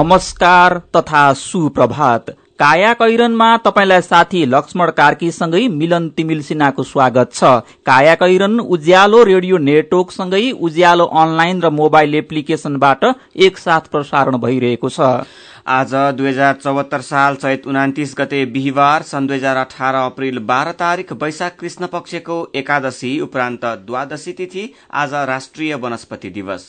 नमस्कार तथा सुप्रभात। काया कैरनमा तपाईँलाई साथी लक्ष्मण कार्कीसँगै मिलन तिमिल सिन्हाको स्वागत छ। काया कैरन उज्यालो रेडियो नेटवर्कसँगै उज्यालो अनलाइन र मोबाइल एप्लिकेशनबाट एकसाथ प्रसारण भइरहेको छ। आज दुई हजार चौहत्तर साल चैत उनातिस गते बिहिबार सन् दुई हजार अठार अप्रेल बाह्र तारिक वैशाख कृष्ण पक्षको एकादशी उपरान्त द्वादशी तिथि आज राष्ट्रिय वनस्पति दिवस।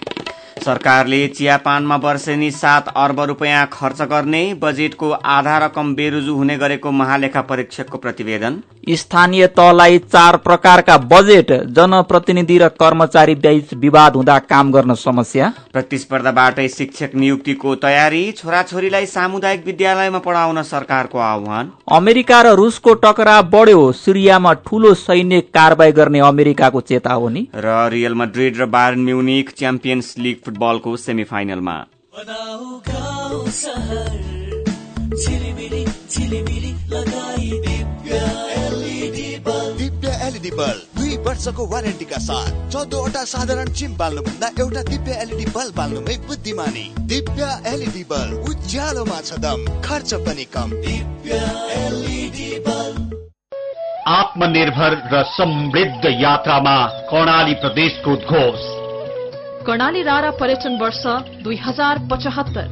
सरकारले चियापानमा वर्षेनी सात अर्ब रुपियाँ खर्च गर्ने बजेटको आधा रकम बेरुजु हुने गरेको महालेखा परीक्षकको प्रतिवेदन। स्थानीय तहलाई चार प्रकारका बजेट जनप्रतिनिधि र कर्मचारी बीच विवाद हुँदा काम गर्न समस्या। प्रतिस्पर्धाबाटै शिक्षक नियुक्तिको तयारी छोराछोरीलाई सामुदायिक विद्यालयमा पढाउन सरकारको आह्वान। अमेरिका र रुसको टकरा बढ्यो सिरियामा ठूलो सैन्य कारवाही गर्ने अमेरिकाको चेतावनी। र रियल मड्रिड र बार्न म्युनिक च्याम्पियन्स लिग फुटबलको सेमिफाइनलमा। दिव्य एलइडी बल्ब। दुई वर्षको वारेन्टीका साथ। चौधवटा साधारण चिम बाल्नुभन्दा एउटा दिव्य एलइडी बल्ब बाल्नुमै बुद्धिमानी। दिव्य एलइडी बल्ब उज्यालोमा छ दम खर्च पनि कम। आत्मनिर्भर र समृद्ध यात्रामा कर्णाली प्रदेशको उद्घोष। कर्णाली रारा पर्यटन वर्ष दुई हजार पचहत्तर।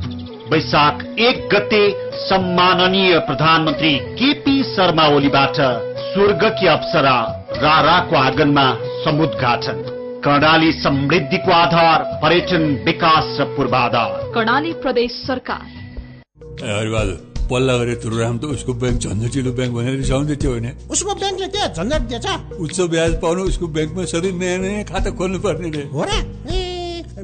वैशाख एक गते सम्माननीय प्रधानमन्त्री केपी शर्मा ओलीबाट स्वर्गकी अप्सरा राराको आँगनमा समुद्घाटन। कर्णाली समृद्धिको आधार पर्यटन विकास र पूर्वाधार। कर्णाली प्रदेश सरकार। पल्ला गरे तुरुराम त उसको ब्याङ्क झन्झटिलो ब्याङ्क भनेर रिसाउँदै थियो होइन? उसको ब्याङ्कले के झन्झट दिएछ। उच्च ब्याज पाउनु उसको ब्याङ्कमा सधैँ नयाँ नयाँ खाता खोल्नु पर्ने रे। हो र?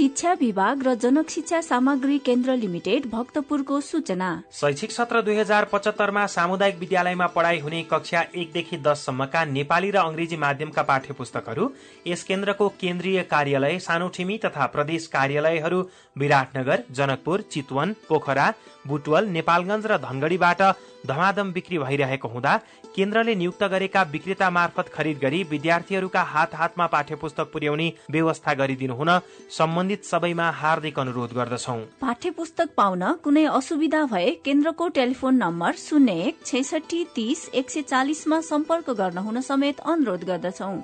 शिक्षा विभाग र जनक शिक्षा सामग्री केन्द्र लिमिटेड भक्तपुरको सूचना। शैक्षिक सत्र दुई हजार पचहत्तरमा सामुदायिक विद्यालयमा पढाइ हुने कक्षा एकदेखि दससम्मका नेपाली र अंग्रेजी माध्यमका पाठ्य पुस्तकहरू यस केन्द्रको केन्द्रीय कार्यालय सानोठिमी तथा प्रदेश कार्यालयहरू विराटनगर जनकपुर चितवन पोखरा बुटवल नेपालगंज र धनगढ़ीबाट धमाधम बिक्री भइरहेको हुँदा केन्द्रले नियुक्त गरेका विक्रेता मार्फत खरिद गरी विद्यार्थीहरूका हात हातमा पाठ्य पुस्तक पुर्याउने व्यवस्था गरिदिनु हुन सम्बन्धित सबैमा हार्दिक अनुरोध गर्दछौ। पाठ्य पुस्तक पाउन कुनै असुविधा भए केन्द्रको टेलिफोन नम्बर शून्य एक छैसठी तीस एक सय चालिसमा सम्पर्क गर्न हुन समेत अनुरोध गर्दछौ।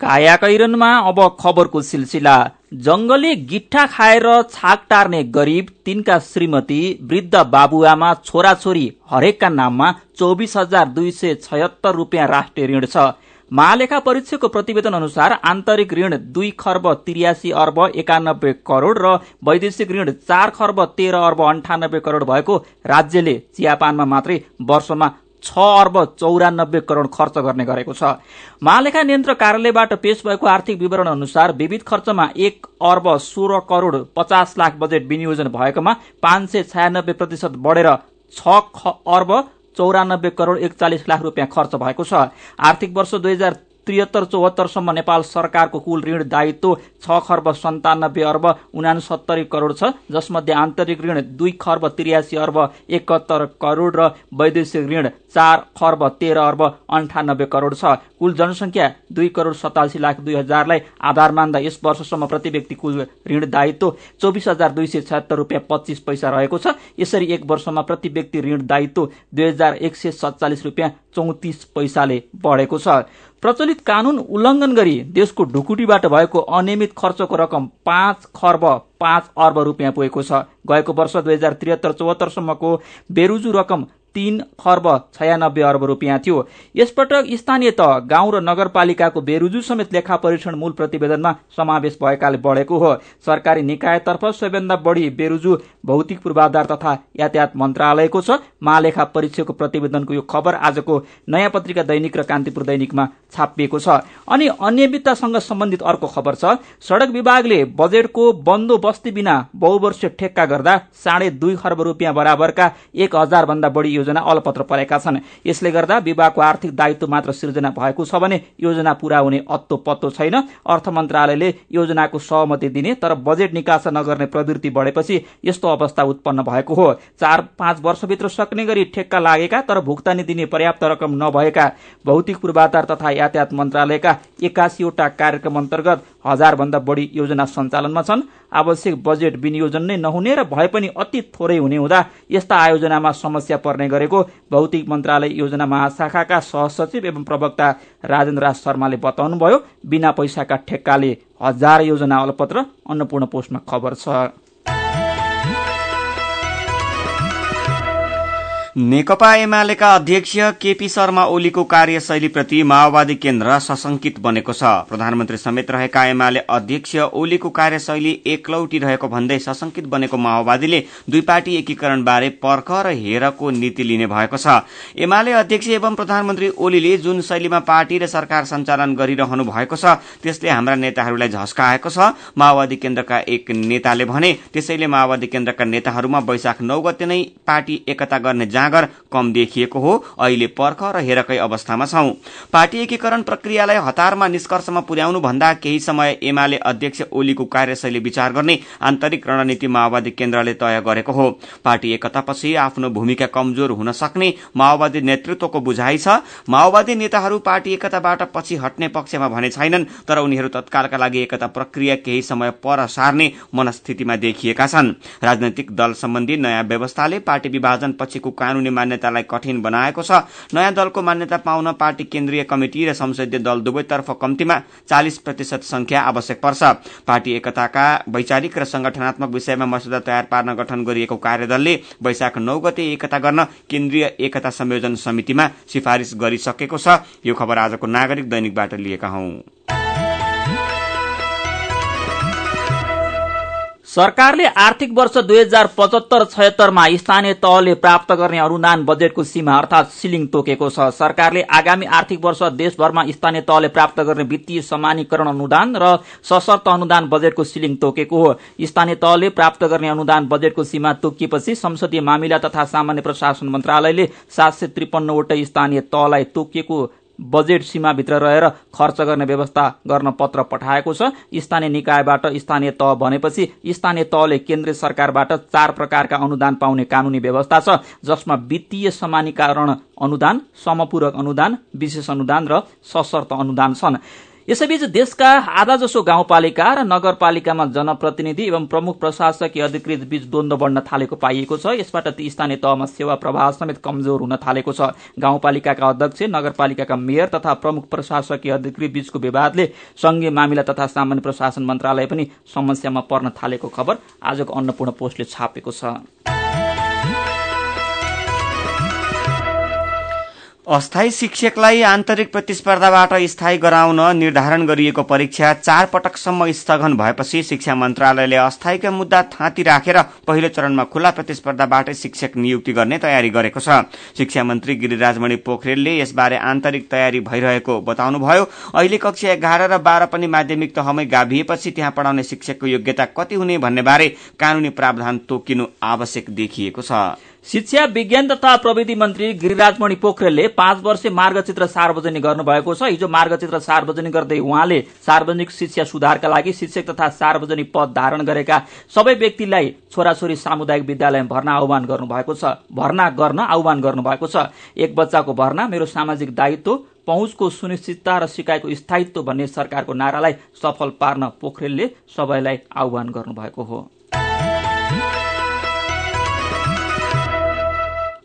काया कैरनमा अब खबरको सिलसिला। जंगली गिट्ठा खाएर छाक टार्ने गरीब तिनका श्रीमती वृद्ध बाबुआमा छोराछोरी हरेकका नाममा चौबिस हजार दुई सय छयत्तर रूपियाँ राष्ट्रिय ऋण छ। महालेखा परीक्षकको प्रतिवेदन अनुसार आन्तरिक ऋण दुई खर्ब तिरियासी अर्ब एकानब्बे करोड़ र वैदेशिक ऋण चार खर्ब तेह्र अर्ब अन्ठानब्बे करोड़ भएको राज्यले चियापानमा मात्रै वर्षमा छ अर्ब चौरानब्बे करोड़ खर्च गर्ने गरेको छ। महालेखा नियन्त्रक कार्यालयबाट पेश भएको आर्थिक विवरण अनुसार विविध खर्चमा एक अर्ब सोह्र करोड़ पचास लाख बजेट विनियोजन भएकोमा पाँच सय छयानब्बे प्रतिशत बढेर छ अर्ब चौरानब्बे करोड़ एकचालिस लाख रुपियाँ खर्च भएको छ। आर्थिक वर्ष दुई हजार त्रिहत्तर चौहत्तरसम्म नेपाल सरकारको कुल ऋण दायित्व छ खर्ब सन्तानब्बे अर्ब उनासत्तरी करोड़ छ जसमध्ये आन्तरिक ऋण दुई खर्ब त्रियासी अर्ब एकहत्तर करोड़ र वैदेशिक ऋण चार खर्ब तेह्र अर्ब अन्ठानब्बे करोड़ छ। कुल जनसंख्या दुई करोड़ सतासी लाख दुई हजारलाई आधार मान्दा यस वर्षसम्म प्रति व्यक्ति कुल ऋण दायित्व चौबिस हजार दुई सय छत्तर रुपियाँ पच्चिस पैसा रहेको छ। यसरी एक वर्षमा प्रति व्यक्ति ऋण दायित्व दुई हजार एक सय सत्तालिस रुपियाँ चौतिस पैसाले बढेको छ। प्रचलित कानून उल्लंघन गरी देशको ढुकुटीबाट भएको अनियमित खर्चको रकम पाँच खर्ब पाँच अर्ब रुपियाँ पुगेको छ। गएको वर्ष दुई हजार त्रिहत्तर चौहत्तरसम्मको बेरुजु रकम तीन खर्ब छयानब्बे अर्ब रुपियाँ थियो। यसपटक स्थानीय तह गाउँ र नगरपालिकाको बेरुजु समेत लेखा परीक्षण मूल प्रतिवेदनमा समावेश भएकाले बढेको हो। सरकारी निकायतर्फ सबैभन्दा बढी बेरुजु भौतिक पूर्वाधार तथा यातायात मन्त्रालयको छ। महालेखा परीक्षकको प्रतिवेदनको यो खबर आजको नयाँ पत्रिका दैनिक र कान्तिपुर दैनिकमा छापिएको छ। अनि अनियमिततासँग सम्बन्धित अर्को खबर छ। सड़क विभागले बजेटको बन्दोबस्ती बिना बहुवर्षीय ठेक्का गर्दा साढे दुई खर्ब रुपियाँ बराबरका एक हजार भन्दा बढी योजना अलपत्र परेका छन्। यसले गर्दा विभागको आर्थिक दायित्व मात्र सिर्जना भएको छ भने योजना पूरा हुने अत्तो पत्तो छैन। अर्थ मन्त्रालयले योजनाको सहमति दिने तर बजेट निकासा नगर्ने प्रवृत्ति बढेपछि यस्तो अवस्था उत्पन्न भएको हो। चार पाँच वर्षभित्र सक्ने गरी ठेक्का लागेका तर भुक्तानी दिने पर्याप्त रकम नभएका भौतिक पूर्वाधार तथा यातायात मन्त्रालयका एकासीवटा कार्यक्रम अन्तर्गत हजार भन्दा बढी योजना सञ्चालनमा छन्। आवश्यक बजेट विनियोजन नै नहुने र भए पनि अति थोरै हुने हुँदा यस्ता आयोजनामा समस्या पर्ने गरेको भौतिक मन्त्रालय योजना महाशाखाका सहसचिव एवं प्रवक्ता राजेन्द्र राज शर्माले बताउनुभयो बिना पैसाका ठेक्काले हजार योजना अलपत्र अन्नपूर्ण पोस्टमा खबर छ। नेकपा एमालेका अध्यक्ष केपी शर्मा ओलीको कार्यशैलीप्रति माओवादी केन्द्र सशंकित बनेको छ। प्रधानमन्त्री समेत रहेका एमाले अध्यक्ष ओलीको कार्यशैली एकलौटी रहेको भन्दै सशंकित बनेको माओवादीले दुई पार्टी एकीकरणबारे पर्ख र हेरको नीति लिने भएको छ। एमाले अध्यक्ष एवं प्रधानमन्त्री ओलीले जुन शैलीमा पार्टी र सरकार सञ्चालन गरिरहनु भएको छ त्यसले हाम्रा नेताहरूलाई झस्काएको छ। माओवादी केन्द्रका एक नेताले भने त्यसैले माओवादी केन्द्रका नेताहरूमा वैशाख नौ गते नै पार्टी एकता गर्ने जाँगर कम देखिएको हो। अहिले पर्ख र हेरकै अवस्थामा छौं। पार्टी एकीकरण प्रक्रियालाई हतारमा निष्कर्षमा पुर्याउनु भन्दा केही समय एमाले अध्यक्ष ओलीको कार्यशैली विचार गर्ने आन्तरिक रणनीति माओवादी केन्द्रले तय गरेको हो। पार्टी एकतापछि आफ्नो भूमिका कमजोर हुन सक्ने माओवादी नेतृत्वको बुझाइ छ। माओवादी नेताहरू पार्टी एकताबाट पछि हट्ने पक्षमा भने छैनन् तर उनीहरू तत्कालका लागि एकता प्रक्रिया केही समय पर सार्ने मनस्थितिमा देखिएका छन्। राजनैतिक दल सम्बन्धी नयाँ व्यवस्थाले पार्टी विभाजन पछिको कानूनी मान्यतालाई कठिन बनाएको छ। नयाँ दलको मान्यता पाउन पार्टी केन्द्रीय कमिटी र संसदीय दल दुवैतर्फ कम्तीमा चालिस प्रतिशत संख्या आवश्यक पर्छ। पार्टी एकताका वैचारिक र संगठनात्मक विषयमा मस्यौदा तयार पार्न गठन गरिएको कार्यदलले वैशाख नौ गते एकता गर्न केन्द्रीय एकता संयोजन समितिमा सिफारिश गरिसकेको छ। यो खबर आजको नागरिक दैनिकबाट लिएका हौं। सरकारले आर्थिक वर्ष दुई हजार पचहत्तर छयत्तरमा स्थानीय तहले प्राप्त गर्ने अनुदान बजेटको सीमा अर्थात सिलिङ तोकेको छ। सरकारले आगामी आर्थिक वर्ष देशभरमा स्थानीय तहले प्राप्त गर्ने वित्तीय समानीकरण अनुदान र सशर्त अनुदान बजेटको सिलिङ तोकेको हो। स्थानीय तहले प्राप्त गर्ने अनुदान बजेटको सीमा तोकिएपछि संसदीय मामिला तथा सामान्य प्रशासन मन्त्रालयले सात सय त्रिपन्नवटै स्थानीय तहलाई तोकिएको बजेट सीमाभित्र रहेर खर्च गर्ने व्यवस्था गर्न पत्र पठाएको छ। स्थानीय निकायबाट स्थानीय तह भनेपछि स्थानीय तहले केन्द्रीय सरकारबाट चार प्रकारका अनुदान पाउने कानूनी व्यवस्था छ जसमा वित्तीय समानीकरण अनुदान समपूरक अनुदान विशेष अनुदान र सशर्त अनुदान छन्। यसैबीच देशका आधा जसो गाउँपालिका र नगरपालिकामा जनप्रतिनिधि एवं प्रमुख प्रशासकीय अधिकृत बीच द्वन्द बढ्न थालेको पाइएको छ। यसबाट ती स्थानीय तहमा सेवा प्रवाह समेत कमजोर हुन थालेको छ। गाउँपालिकाका अध्यक्ष नगरपालिकाका मेयर तथा प्रमुख प्रशासकीय अधिकृत बीचको विवादले संघीय मामिला तथा सामान्य प्रशासन मन्त्रालय पनि समस्यामा पर्न थालेको खबर आजको अन्नपूर्ण पोस्टले छापेको छ। अस्थायी शिक्षकलाई आन्तरिक प्रतिस्पर्धाबाट स्थायी गराउन निर्धारण गरिएको परीक्षा चार पटकसम्म स्थगन भएपछि शिक्षा मन्त्रालयले अस्थायीका मुद्दा थाँती राखेर पहिलो चरणमा खुला प्रतिस्पर्धाबाटै शिक्षक नियुक्ति गर्ने तयारी गरेको छ। शिक्षा मन्त्री गिरिराजमणि पोखरेलले यसबारे आन्तरिक तयारी भइरहेको बताउनुभयो। अहिले कक्षा एघार र बाह्र पनि माध्यमिक तहमै गाभिएपछि त्यहाँ पढाउने शिक्षकको योग्यता कति हुने भन्ने बारे कानूनी प्रावधान तोकिनु आवश्यक देखिएको छ। शिक्षा विज्ञान तथा प्रविधि मन्त्री गिरिराजमणि पोखरेलले पाँच वर्ष मार्गचित्र सार्वजनिक गर्नुभएको छ। हिजो मार्गचित्र सार्वजनिक गर्दै उहाँले सार्वजनिक शिक्षा सुधारका लागि शिक्षक तथा सार्वजनिक पद धारण गरेका सबै व्यक्तिलाई छोराछोरी सामुदायिक विद्यालयमा भर्ना आह्वान गर्नुभएको छ। भर्ना गर्न आह्वान गर्नुभएको छ। एक बच्चाको भर्ना मेरो सामाजिक दायित्व पहुँचको सुनिश्चितता र सिकाइको स्थायित्व भन्ने सरकारको नारालाई सफल पार्न पोखरेलले सबैलाई आह्वान गर्नुभएको हो।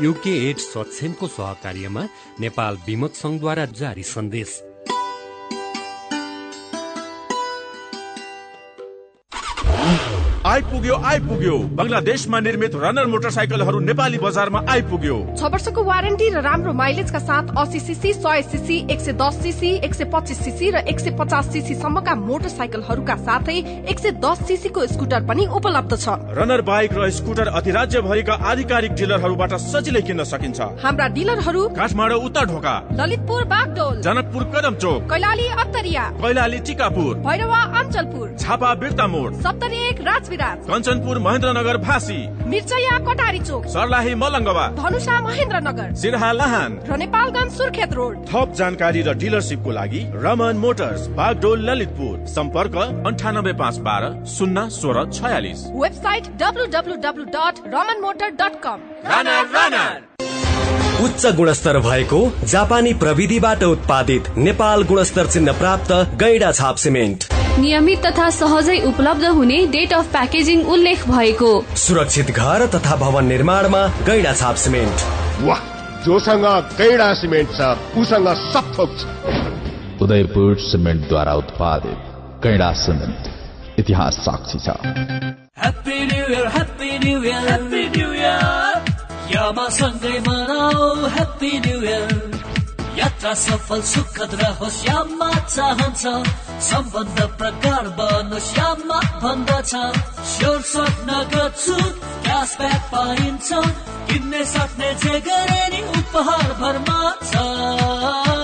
युके एड सक्षमको सहकार्यमा नेपाल विमत संघद्वारा जारी सन्देश। आइपुग्यो आइपुग्यो। बङ्गलादेशमा निर्मित रनर मोटरसाइकलहरू नेपाली बजारमा आइपुग्यो। छ वर्षको वारेन्टी र राम्रो माइलेजका साथ अस्सी सिसी सय सिसी एक सय दस सिसी एक सय पच्चिस सिसी र एक सय पचास सिसी सम्मका मोटरसाइकलहरूका साथै एक सय दस सिसीको स्कुटर पनि उपलब्ध छ। रनर बाइक र स्कुटर अधिराज्यभरिका आधिकारिक डिलरहरूबाट सजिलै किन्न सकिन्छ। हाम्रा डिलरहरू काठमाडौँ उत्तर ढोका। ललितपुर बागडोल। जनकपुर कदम चोक। कैलाली अत्तरिया। कैलाली टिकापुर। भैरवा अञ्चलपुर। झापा बिर्ता मोड सप्तरी एक राजविराज कञ्चनपुर महेन्द्रनगर भासी मिर्चया कटारी चोक। सर्लाही मलङ्गवा। धनुषा महेन्द्रनगर। सिरहा लाहान। र नेपालगञ्ज सुर्खेत रोड। थप जानकारी र डिलरसिपको लागि रमन मोटर्स बागडोल ललितपुर। सम्पर्क अन्ठानब्बे पाँच बाह्र शून्य सोह्र छयालिस। Website W W W dot Raman motor dot com. उच्च गुणस्तर भएको जापानी प्रविधिबाट उत्पादित नेपाल गुणस्तर चिन्ह प्राप्त गैडा छाप सिमेन्ट। नियमित तथा सहजै उपलब्ध हुने डेट अफ प्याकेजिङ उल्लेख भएको। सुरक्षित घर तथा भवन निर्माणमा गैडा छाप सिमेन्ट। वाह जोसँग गैडा सिमेन्ट छ उसँग सब थोक छ। उदयपुर सिमेन्टद्वारा उत्पादित कैडा सिमेन्ट इतिहास साक्षी छ। Happy new year happy new year happy new year यामा सँगै मनाऊ ह्याप्पी न्यु इयर यात्रा सफल सुखद रहोस् यामा चाहन्छ सम्बन्ध प्रगाढ बनोस् यामा भन्दछ स्योर स्वप्न गर्छु क्यासब्याक पाइन्छ। किन्ने सक्ने जे गरे नि उपहार भरमा छ।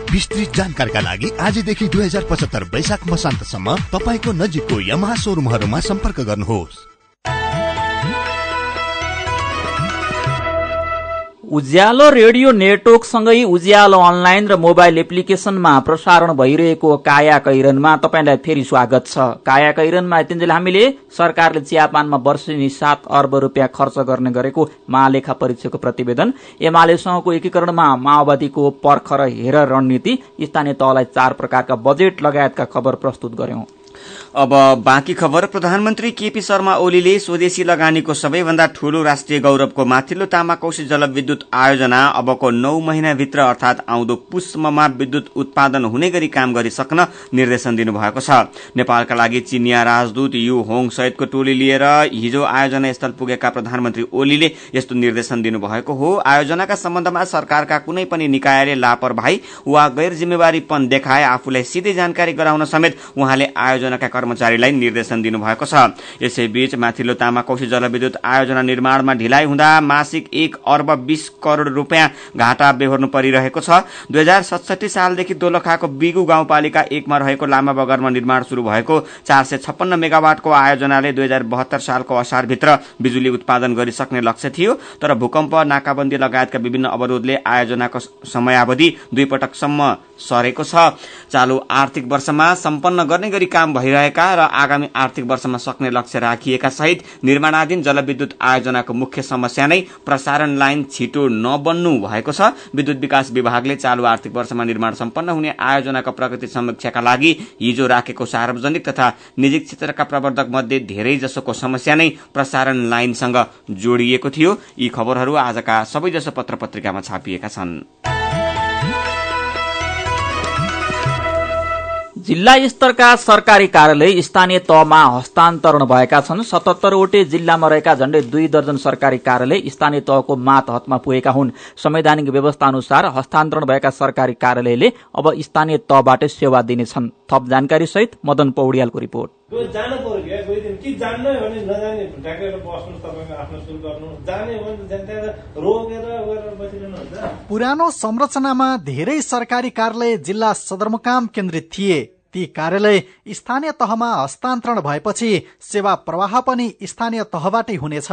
विस्तृत जानकारीका लागि आजदेखि दुई हजार पचहत्तर वैशाख मसान्तसम्म तपाईँको नजिकको यमहा सोरुमहरूमा सम्पर्क गर्नुहोस्। उज्यालो रेडियो नेटवर्कसँगै उज्यालो अनलाइन र मोबाइल एप्लिकेशनमा प्रसारण भइरहेको काया कैरनमा तपाईँलाई फेरि स्वागत छ। काया कैरनमा यतिन्जेल हामीले सरकारले चियापानमा वर्षेनी सात अर्ब रुपियाँ खर्च गर्ने गरेको महालेखा परीक्षाको प्रतिवेदन एमालेसँगको एकीकरणमा माओवादीको पर्ख र हेर रणनीति स्थानीय तहलाई चार प्रकारका बजेट लगायतका खबर प्रस्तुत गर्यौं। अब बाँकी खबर प्रधानमन्त्री केपी शर्मा ओलीले स्वदेशी लगानीको सबैभन्दा ठूलो राष्ट्रिय गौरवको माथिल्लो तामाकोशी जलविद्युत आयोजना अबको नौ महिनाभित्र अर्थात आउँदो पुष्पमा विद्युत उत्पादन हुने गरी काम गरिसक्न निर्देशन दिनुभएको छ। नेपालका लागि चिनिया राजदूत यु होङ सहितको टोली लिएर हिजो आयोजना स्थल पुगेका प्रधानमन्त्री ओलीले यस्तो निर्देशन दिनुभएको हो। आयोजनाका सम्बन्धमा सरकारका कुनै पनि निकायले लापरवाही वा गैर जिम्मेवारीपन देखाए आफूलाई सिधै जानकारी गराउन समेत उहाँले आयोजनाका कर्मचारीलाई निर्देशन दिनुभएको छ। यसैबीच माथिल्लो तामाकोशी जलविद्युत आयोजना निर्माणमा ढिलाइ हुँदा मासिक एक अर्ब बीस करोड़ रूपियाँ घाटा बेहोर्नु परिरहेको छ। दुई हजार सडसठी सालदेखि दोलखाको बिगु गाउँपालिका एकमा रहेको लामा बगरमा निर्माण शुरू भएको चार सय छप्पन्न मेगावाटको आयोजनाले दुई हजार बहत्तर सालको असारभित्र बिजुली उत्पादन गरिसक्ने लक्ष्य थियो। तर भूकम्प नाकाबन्दी लगायतका विभिन्न अवरोधले आयोजनाको समयावधि दुई पटकसम्म सरेको छ। चालू आर्थिक वर्षमा सम्पन्न गर्ने गरी काम भइरहेका र आगामी आर्थिक वर्षमा सक्ने लक्ष्य राखिएका सहित निर्माणाधीन जलविद्युत आयोजनाको मुख्य समस्या नै प्रसारण लाइन छिटो नबन्नु भएको छ। विद्युत विकास विभागले चालू आर्थिक वर्षमा निर्माण सम्पन्न हुने आयोजनाको प्रगति समीक्षाका लागि हिजो राखेको सार्वजनिक तथा निजी क्षेत्रका प्रवर्धक मध्ये धेरै जसोको समस्या नै प्रसारण लाइनसँग जोडिएको थियो। यी खबरहरू आजका सबैजसो पत्र पत्रिकामा छापिएका छन्। जिल्ला स्तरका सरकारी कार्यालय स्थानीय तहमा हस्तान्तरण भएका छन्। सतहत्तरवटै जिल्लामा रहेका झण्डै दुई दर्जन सरकारी कार्यालय स्थानीय तहको मातहतमा पुगेका हुन्। संवैधानिक व्यवस्था अनुसार हस्तान्तरण भएका सरकारी कार्यालयले अब स्थानीय तहबाटै सेवा दिनेछन्। थप जानकारी सहित मदन पौडियालको रिपोर्ट। जानु पर्यो क्या? गइदिनु कि जान्नै भने नजाने ढाकेर बस्नुहोस् तपाईँको आफ्नो सुरु गर्नु जाने हो भने त्यहाँ रोकेर गरेर बसिरहनु हुन्छ पुरानो संरचनामा धेरै सरकारी कार्यालय जिल्ला सदरमुकाम केन्द्रित थिए। ती कार्यालय स्थानीय तहमा हस्तान्तरण भएपछि सेवा प्रवाह पनि स्थानीय तहबाटै हुनेछ।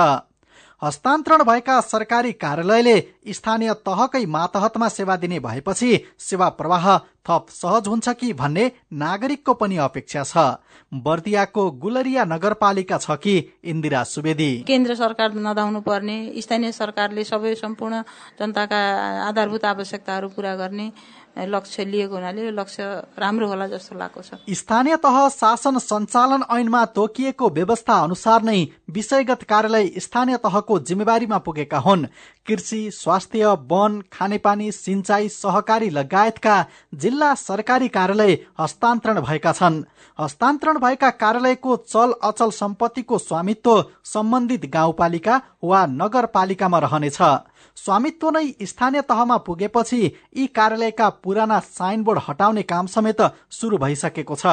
हस्तान्तरण भएका सरकारी कार्यालयले स्थानीय तहकै मातहतमा सेवा दिने भएपछि सेवा प्रवाह थप सहज हुन्छ कि भन्ने नागरिकको पनि अपेक्षा छ। बर्दियाको गुलरिया नगरपालिका छ कि इन्दिरा सुवेदी? केन्द्र सरकार नदाउनु पर्ने स्थानीय सरकारले सबै सम्पूर्ण जनताका आधारभूत आवश्यकताहरू पूरा गर्ने लक्ष्य लिएको हुनाले यो लक्ष्य राम्रो होला जस्तो लागेको छ। स्थानीय तह शासन सञ्चालन ऐनमा तोकिएको व्यवस्था अनुसार नै विषयगत कार्यालय स्थानीय तहको जिम्मेवारीमा पुगेका हुन्। कृषि स्वास्थ्य वन खानेपानी सिंचाई सहकारी लगायतका जिल्ला सरकारी कार्यालय हस्तान्तरण भएका छन्। हस्तान्तरण भएका कार्यालयको चल अचल सम्पत्तिको स्वामित्व सम्बन्धित गाउँपालिका वा नगरपालिकामा रहनेछ। स्वामित्व नै स्थानीय तहमा पुगेपछि यी कार्यालयका पुराना साइनबोर्ड हटाउने काम समेत सुरु भइसकेको छ।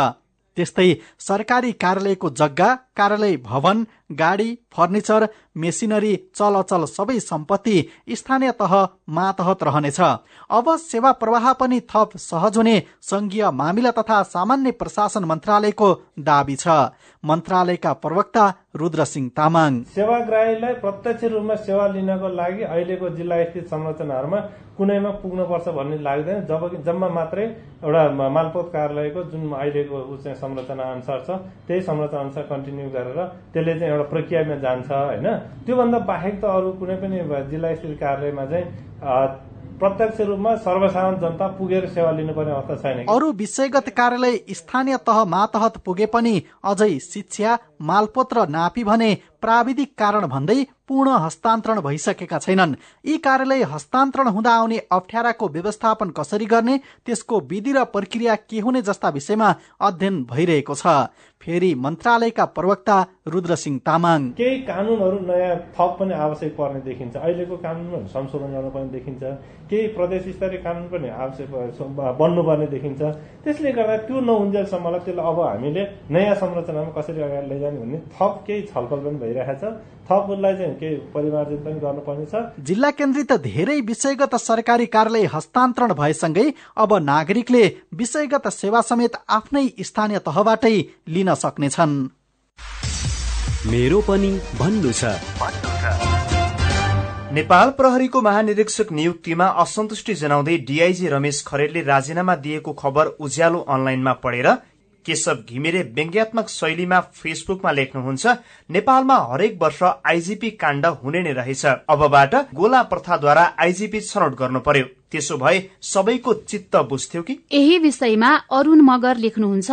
त्यस्तै सरकारी कार्यालयको जग्गा कार्यालय भवन गाडी फर्निचर मेसिनरी चल अचल सबै सम्पत्ति स्थानीय तह मातहत रहनेछ। अब सेवा प्रवाह पनि थप सहज हुने संघीय मामिला तथा सामान्य प्रशासन मन्त्रालयको दावी छ। मन्त्रालयका प्रवक्ता रुद्र सिंह तामाङ। सेवाग्राहीलाई प्रत्यक्ष रूपमा सेवा लिनको लागि अहिलेको जिल्ला स्थित संरचनाहरूमा कुनैमा पुग्नुपर्छ भन्ने लाग्दैन। जब जम्मा मात्रै एउटा मालपोत कार्यालयको जुन अहिलेको ऊ चाहिँ संरचना अनुसार छ त्यही संरचना अनुसार कन्टिन्यू गरेर त्यसले चाहिँ एउटा प्रक्रियामा जान्छ होइन। त्योभन्दा बाहेक त अरू कुनै पनि जिल्ला स्थित कार्यालयमा चाहिँ प्रत्यक्ष रूपमा सर्वसाधारण जनता पुगेर सेवा लिनुपर्ने अवस्था छैन अरू विषयगत कार्यालय स्थानीय तह मातहत पुगे पनि अझै शिक्षा मालपोत र नापी भने प्राविधिक कारण भन्दै पूर्ण हस्तान्तरण भइसकेका छैनन्। यी कार्यालय हस्तान्तरण हुँदा आउने अप्ठ्याराको व्यवस्थापन कसरी गर्ने त्यसको विधि र प्रक्रिया के हुने जस्ता विषयमा अध्ययन भइरहेको छ। फेरि मन्त्रालयका प्रवक्ता रुद्र सिंह तामाङ। केही कानुनहरू नयाँ थप पनि आवश्यक पर्ने देखिन्छ। अहिलेको कानुनहरू संशोधन गर्नुपर्ने देखिन्छ। केही प्रदेश स्तरीय कानुन पनि आवश्यक बन्नुपर्ने देखिन्छ। त्यसले गर्दा त्यो नहुन्जेलसम्मलाई त्यसलाई अब हामीले नयाँ संरचनामा कसरी अगाडि लैजाने भन्ने थप केही छलफल पनि भइरहेको छ थप उसलाई चाहिँ केही परिमार्जन पनि गर्नुपर्ने छ जिल्ला केन्द्रित धेरै विषयगत सरकारी कार्यालय हस्तान्तरण भएसँगै अब नागरिकले विषयगत सेवा समेत आफ्नै स्थानीय तहबाटै लिन सक्नेछन्। मेरो पनि भन्नु छ। नेपाल प्रहरीको महानिरीक्षक नियुक्तिमा असन्तुष्टि जनाउँदै डीआईजी रमेश खरेलले राजीनामा दिएको खबर उज्यालो अनलाइनमा पढेर केशव घिमिरे व्यङ्ग्यात्मक शैलीमा फेसबुकमा लेख्नुहुन्छ नेपालमा हरेक वर्ष आइजीपी काण्ड हुने नै रहेछ। अबबाट गोला प्रथाद्वारा आइजीपी छनौट गर्नु पर्यो। त्यसो भए सबैको चित्त बुझ्थ्यो कि? यही विषयमा अरूण मगर लेख्नुहुन्छ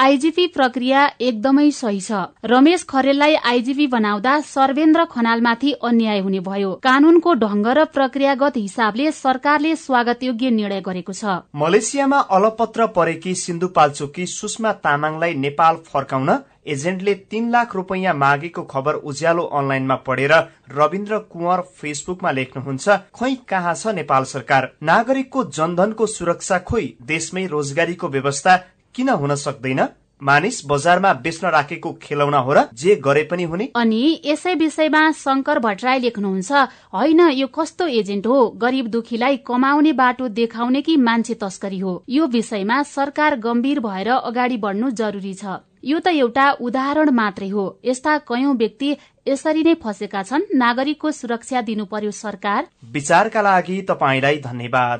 आइजीपी प्रक्रिया एकदमै सही छ। रमेश खरेललाई आइजीपी बनाउँदा सर्वेन्द्र खनालमाथि अन्याय हुने भयो। कानूनको ढंग र प्रक्रियागत हिसाबले सरकारले स्वागतयोग्य निर्णय गरेको छ। मलेसियामा अलपत्र परेकी सिन्धुपाल्चोकी सुषमा तामाङलाई नेपाल फर्काउन एजेन्टले तीन लाख रुपियाँ मागेको खबर उज्यालो अनलाइनमा पढेर रविन्द्र कुँवर फेसबुकमा लेख्नुहुन्छ खोइ कहाँ छ नेपाल सरकार? नागरिकको जनधनको सुरक्षा खोइ देशमै रोजगारीको व्यवस्था किन हुन सक्दैन? मानिस बजारमा बेच्न राखेको खेलौना हो र जे गरे पनि हुने अनि यसै विषयमा शंकर भट्टराई लेख्नुहुन्छ होइन यो कस्तो एजेन्ट हो? गरिब दुखीलाई कमाउने बाटो देखाउने कि मान्छे तस्करी हो? यो विषयमा सरकार गम्भीर भएर अगाडि बढ्नु जरुरी छ। यो त एउटा उदाहरण मात्रै हो। यस्ता कयौं व्यक्ति यसरी नै फसेका छन्। नागरिकको सुरक्षा दिनु पर्यो सरकार। विचारका लागि तपाईँलाई धन्यवाद।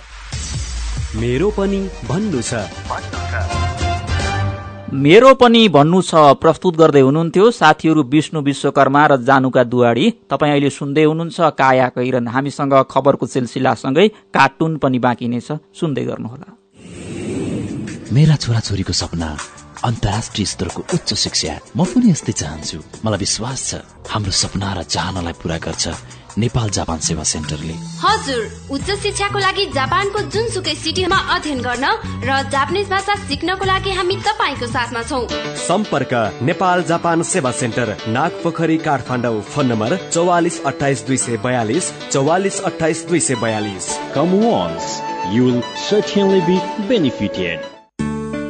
मेरो पनि भन्नु छ। मेरो पनि भन्नु छ। प्रस्तुत गर्दै हुनुहुन्थ्यो साथीहरू विष्णु विश्वकर्मा र जानुका दुवाडी तपाईँ अहिले सुन्दै हुनुहुन्छ काया कैरन। हामीसँग खबरको सिलसिलासँगै कार्टुन पनि बाँकी नै छ। सुन्दै गर्नुहोला। मेरा छोराछोरीको सपना अन्तर्राष्ट्रिय स्तरको उच्च शिक्षा म पनि यस्तै चाहन्छु। मलाई विश्वास छ हाम्रो सपना र चाहनालाई पूरा गर्छ नेपाल जापान सेवा सेन्टरले। हजुर उच्च शिक्षाको लागि जापानको जुनसुकै सिटीमा अध्ययन गर्न र जापानिज भाषा सिक्नको लागि हामी तपाईँको साथमा छौँ। सम्पर्क नेपाल जापान सेवा centre Nagpokhari Kathmandu phone number चौवालिस अठाइस दुई सय बयालिस चौवालिस अठाइस दुई सय बयालिस। You'll certainly be benefited.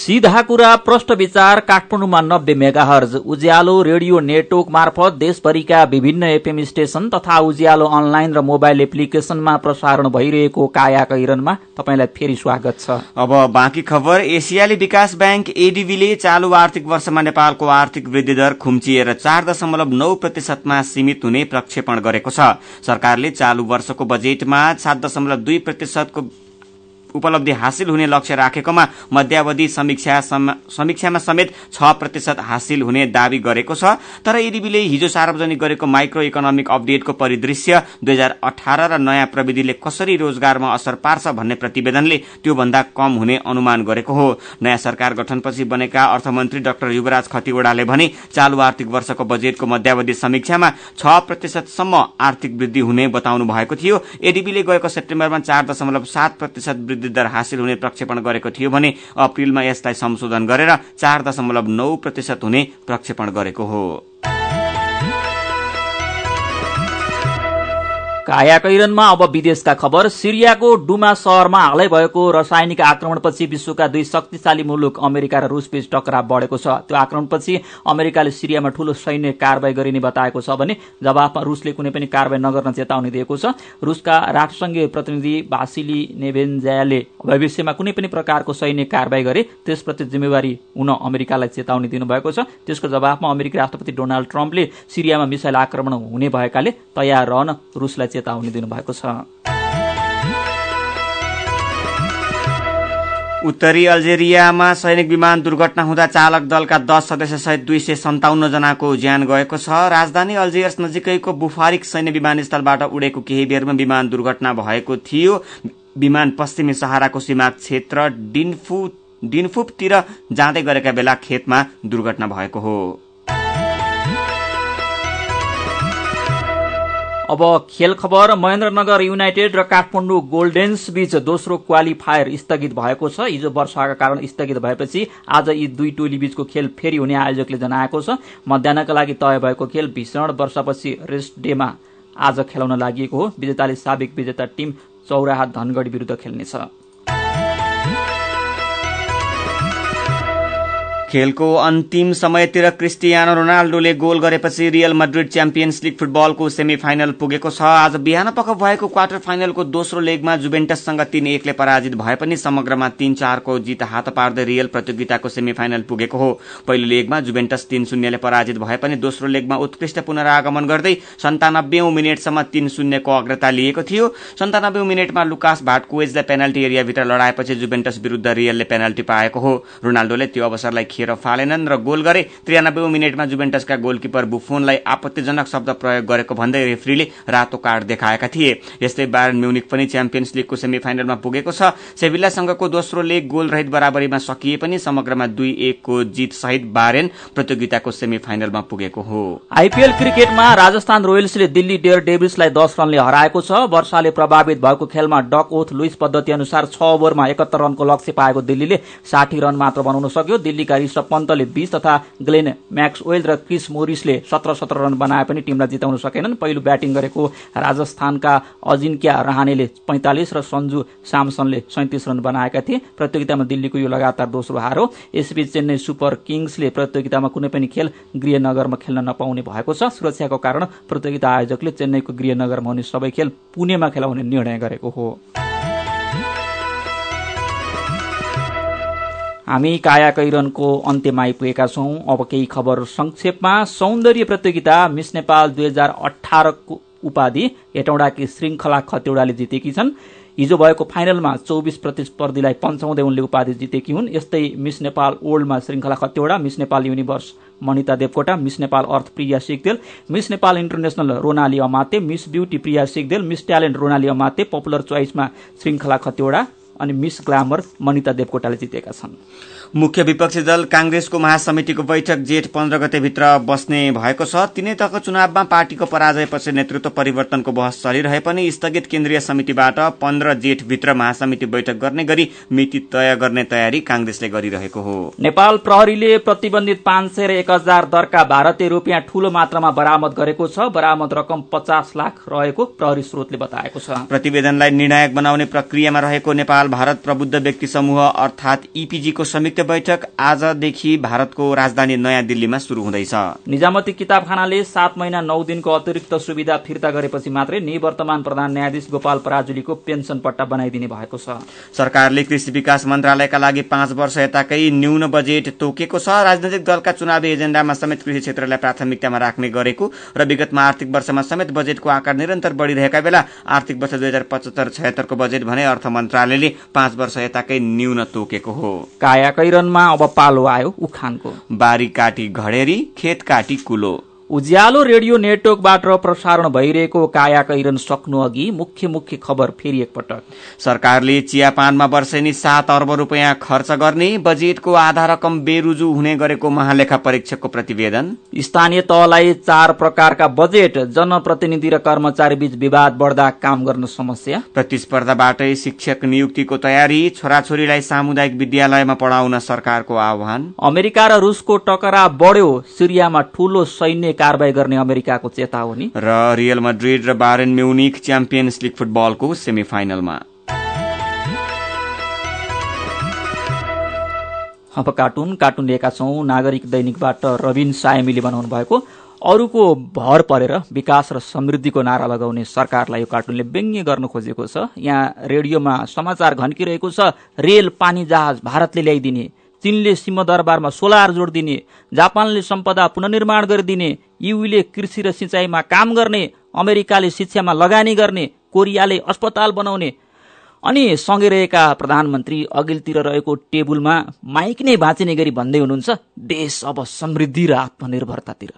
सीधा कुरा प्रष्ट विचार काठमाडौँमा नब्बे मेगाहर्ज उज्यालो रेडियो नेटवर्क मार्फत देशभरिका विभिन्न एफएम स्टेशन तथा उज्यालो अनलाइन र मोबाइल एप्लिकेशनमा प्रसारण भइरहेको काया कैरनमा तपाईँलाई फेरि स्वागत छ। अब बाँकी खबर एसियाली विकास ब्याङ्क एडीबीले चालू आर्थिक वर्षमा नेपालको आर्थिक वृद्धि दर खुम्चिएर चार दशमलव नौ प्रतिशतमा सीमित हुने प्रक्षेपण गरेको छ। सरकारले चालू वर्षको बजेटमा सात दशमलव दुई प्रतिशतको उपलब्धि हासिल हुने लक्ष्य राखेकोमा मध्यावधि समीक्षा सम- समीक्षामा समेत छ प्रतिशत हासिल हुने दावी गरेको छ। तर एडीबीले हिजो सार्वजनिक गरेको माइक्रो इकोनोमिक अपडेटको परिदृश्य दुई हजार अठार र नयाँ प्रविधिले कसरी रोजगारमा असर पार्छ भन्ने प्रतिवेदनले त्योभन्दा कम हुने अनुमान गरेको हो। नयाँ सरकार गठनपछि बनेका अर्थमन्त्री डाक्टर युवराज खतिवड़ाले भने चालू आर्थिक वर्षको बजेटको मध्यावधि समीक्षामा छ प्रतिशतसम्म आर्थिक वृद्धि हुने बताउनु भएको थियो। एडीबीले गएको सेप्टेम्बरमा चार दशमलव सात प्रतिशत वृद्धि दर हासिल हुने प्रक्षेपण गरेको थियो भने अप्रिलमा यसलाई संशोधन गरेर चार दशमलव नौ प्रतिशत हुने प्रक्षेपण गरेको हो। काया कैरनमा अब विदेशका खबर। सिरियाको डुमा शहरमा हालै भएको रासायनिक आक्रमणपछि विश्वका दुई शक्तिशाली मुलुक अमेरिका र रूसबीच टकराव बढेको छ। त्यो आक्रमणपछि अमेरिकाले सिरियामा ठूलो सैन्य कारवाही गरिने बताएको छ भने जवाफमा रूसले कुनै पनि कारवाही नगर्न चेतावनी दिएको छ। रूसका राष्ट्रसंघीय प्रतिनिधि भासिली नेभेन्जायाले भविष्यमा कुनै पनि प्रकारको सैन्य कारवाही गरे त्यसप्रति जिम्मेवारी हुन अमेरिकालाई चेतावनी दिनुभएको छ। त्यसको जवाफमा अमेरिकी राष्ट्रपति डोनाल्ड ट्रम्पले सिरियामा मिसाइल आक्रमण हुने भएकाले तयार रहन रूसलाई चेतावनी दिनुभएको छ। उत्तरी अल्जेरियामा सैनिक विमान दुर्घटना हुँदा चालक दलका दस सदस्य सहित दुई सय सन्ताउन्न जनाको ज्यान गएको छ। राजधानी अल्जियर्स नजिकैको बुफारिक सैन्य विमानस्थलबाट उडेको केही बेरमा विमान दुर्घटना भएको थियो। विमान पश्चिमी सहाराको सीमा क्षेत्र डिन्फु डिन्फुपतिर जाँदै गरेका बेला खेतमा दुर्घटना भएको हो। अब खेल खबर महेन्द्रनगर युनाइटेड र काठमाडौँ गोल्डेन्स बीच दोस्रो क्वालिफायर स्थगित भएको छ। हिजो वर्षाका कारण स्थगित भएपछि आज यी दुई टोली बीचको खेल फेरि हुने आयोजकले जनाएको छ। मध्याहका लागि तय भएको खेल भीषण वर्षपछि रेस्ट डेमा आज खेलाउन लागि हो। विजेताले साबिक विजेता टिम चौराहा धनगढी विरूद्ध खेल्नेछ। खेलको अन्तिम समयतिर क्रिस्टियानो रोनाल्डोले गोल गरेपछि रियल मड्रिड च्याम्पियन्स लिग फुटबलको सेमी फाइनल पुगेको छ। आज बिहान पख भएको क्वार्टर फाइनलको दोस्रो लेगमा जुभेन्टससँग तीन एकले पराजित भए पनि समग्रमा तीन चारको जित हात पार्दै रियल प्रतियोगिताको सेमी फाइनल पुगेको हो। पहिलो लेगमा जुभेन्टस तीन शून्यले पराजित भए पनि दोस्रो लेगमा उत्कृष्ट पुनरागमन गर्दै सन्तानब्बे मिनटसम्म तीन शून्यको अग्रता लिएको थियो। सन्तानब्बे मिनटमा लुकास भाटकुवेजलाई पेनाल्टी एरियाभित्र लडाएपछि जुभेन्टस विरूद्ध रियलले पेनाल्टी पाएको हो। रोनाल्डोले त्यो अवसरलाई खेर फालेनन् र गोल गरे त्रियानब्बे मिनटमा जुभेन्टसका गोलकिपर बुफोनलाई आपत्तिजनक शब्द प्रयोग गरेको भन्दै रेफ्रीले रातो कार्ड देखाएका थिए। यस्तै बायरन म्युनिक पनि च्याम्पियन्स लिगको सेमी फाइनलमा पुगेको छ। सेभिल्लासँगको दोस्रो लेग गोल रहित बराबरीमा सकिए पनि समग्रमा दुई एकको जित सहित बारेन प्रतियोगिताको सेमी फाइनलमा पुगेको हो। आइपीएल क्रिकेटमा राजस्थान रोयल्सले दिल्ली डेयर डेभिल्सलाई दस रनले हराएको छ। वर्षाले प्रभावित भएको खेलमा डक ओथ लुइस पद्धति अनुसार छ ओभरमा एकहत्तर रनको लक्ष्य पाएको दिल्लीले साठी रन मात्र बनाउन सक्यो। दिल्लीका ऋषभ पन्तले बीस तथा ग्लेन म्याक्सवेल र क्रिस मोरिसले सत्र सत्र रन बनाए पनि टिमलाई जिताउन सकेनन्। पहिलो ब्याटिङ गरेको राजस्थानका अजिन्क्या रहानेले पैंतालिस र सञ्जु सामसनले सैतिस रन बनाएका थिए। प्रतियोगितामा दिल्लीको यो लगातार दोस्रो हार हो। यसबीच चेन्नई सुपर किङ्सले प्रतियोगितामा कुनै पनि खेल गृहनगरमा खेल्न नपाउने भएको छ। सुरक्षाको कारण प्रतियोगिता आयोजकले चेन्नईको गृहनगरमा हुने सबै खेल पुणेमा खेलाउने निर्णय गरेको हो। हामी काया कैरनको अन्त्यमा आइपुगेका छौं। अब केही खबर संक्षेपमा। सौन्दर्य प्रतियोगिता मिस नेपाल दुई हजार अठारको उपाधि हेटौडाकी श्रृङ्खला खतेौडाले जितेकी छन्। हिजो भएको फाइनलमा चौबिस प्रतिस्पर्धीलाई पन्छाउँदै उनले उपाधि जितेकी हुन्। यस्तै मिस नेपाल ओल्डमा Shrinkhala Khatiwada miss Nepal universe Manita Devkota miss Nepal earth Priya Sigdel miss Nepal international Ronali Amatya miss beauty Priya Sigdel miss talent Ronali Amatya popular चोइसमा श्रृङ्खला खतेौडा अनि मिस ग्लामर मनिता देवकोटाले जितेका छन्। मुख्य विपक्षी दल कांग्रेसको महासमितिको बैठक जेठ पन्ध्र गतेभित्र बस्ने भएको छ। तिनै तहको चुनावमा पार्टीको पराजयपछि नेतृत्व परिवर्तनको बहस चलिरहे पनि स्थगित केन्द्रीय समितिबाट पन्ध्र जेठभित्र महासमिति बैठक गर्ने गरी मिति तय गर्ने तयारी कांग्रेसले गरिरहेको हो। नेपाल प्रहरीले प्रतिबन्धित पाँच सय र एक हजार दरका भारतीय रुपियाँ ठूलो मात्रामा बरामद गरेको छ। बरामद रकम पचास लाख रहेको प्रहरी स्रोतले बताएको छ। प्रतिवेदनलाई निर्णायक बनाउने प्रक्रियामा रहेको नेपाल भारत प्रबुद्ध व्यक्ति समूह अर्थात इपीजीको संयुक्त बैठक आजदेखि भारतको राजधानी नयाँ दिल्लीमा शुरू हुँदैछ। निजामती किताबखानाले सात महिना नौ दिनको अतिरिक्त सुविधा फिर्ता गरेपछि मात्रै निवर्तमान प्रधान न्यायाधीश गोपाल पराजुलीको पेन्सन पट्टा बनाइदिने भएको छ। सरकारले कृषि विकास मन्त्रालयका लागि पाँच वर्ष यताकै न्यून बजेट तोकेको छ। राजनैतिक दलका चुनावी एजेण्डामा समेत कृषि क्षेत्रलाई प्राथमिकतामा राख्ने गरेको र विगतमा आर्थिक वर्षमा समेत बजेटको आकार निरन्तर बढ़िरहेका बेला आर्थिक वर्ष दुई हजार पचहत्तर छयत्तरको बजेट भने अर्थ मन्त्रालयले पाँच वर्ष यताकै न्यून तोकेको हो। कैरनमा अब पालो आयो उखानको। बारी काटी घडेरी खेत काटी कुलो। उज्यालो रेडियो नेटवर्कबाट प्रसारण भइरहेको काया कैरन सक्नु अघि मुख्य मुख्य खबर फेरि एकपटक। सरकारले चियापानमा वर्षेनी सात अर्ब रुपियाँ खर्च गर्ने बजेटको आधा रकम बेरुजु हुने गरेको महालेखा परीक्षकको प्रतिवेदन। स्थानीय तहलाई चार प्रकारका बजेट जनप्रतिनिधि र कर्मचारी बीच विवाद बढ्दा काम गर्न समस्या। प्रतिस्पर्धाबाटै शिक्षक नियुक्तिको तयारी छोराछोरीलाई सामुदायिक विद्यालयमा पढाउन सरकारको आह्वान। अमेरिका र रुसको टकरा बढ्यो सिरियामा ठूलो सैन्य कारवाही गर्ने अमेरिकाको चेतावनी र रियल मड्रिड र बारेन म्युनिक च्याम्पियन्स लिग फुटबलको सेमी फाइनलमा अब कार्टुन कार्टुन लिएका छौँ। नागरिक दैनिकबाट रविन सायमीले बनाउनु भएको अरूको भर परेर विकास र समृद्धिको नारा लगाउने सरकारलाई यो कार्टुनले व्यङ्ग्य गर्न खोजेको छ। यहाँ रेडियोमा समाचार घन्किरहेको छ रेल पानी जहाज भारतले ल्याइदिने चीनले सिंहदरबारमा सोलर जोडिदिने जापानले सम्पदा पुननिर्माण गरिदिने युले कृषि र सिंचाइमा काम गर्ने अमेरिकाले शिक्षामा लगानी गर्ने कोरियाले अस्पताल बनाउने अनि सँगै रहेका प्रधानमन्त्री अघिल्तिर रहेको टेबुलमा माइक नै भाँचिने गरी भन्दै हुनुहुन्छ देश अब समृद्धि र आत्मनिर्भरतातिर।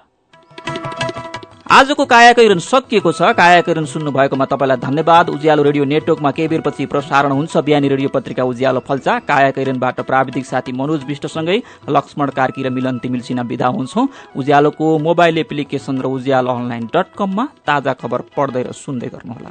आजको कायाकैरन सकिएको छ। कायाकैरन सुन्नु भएकोमा तपाईँलाई धन्यवाद। उज्यालो रेडियो नेटवर्कमा केही बेरपछि प्रसारण हुन्छ। बिहानी रेडियो पत्रिका उज्यालो फल्चा। कायाकैरनबाट प्राविधिक साथी मनोज विष्टसँगै लक्ष्मण कार्की र मिलन तिमिल सिन्हा विदा हुन्छौ। उज्यालोको मोबाइल एप्लिकेशन र उज्यालो अनलाइन डट कममा ताजा खबर पढ्दै र सुन्दै गर्नुहोला।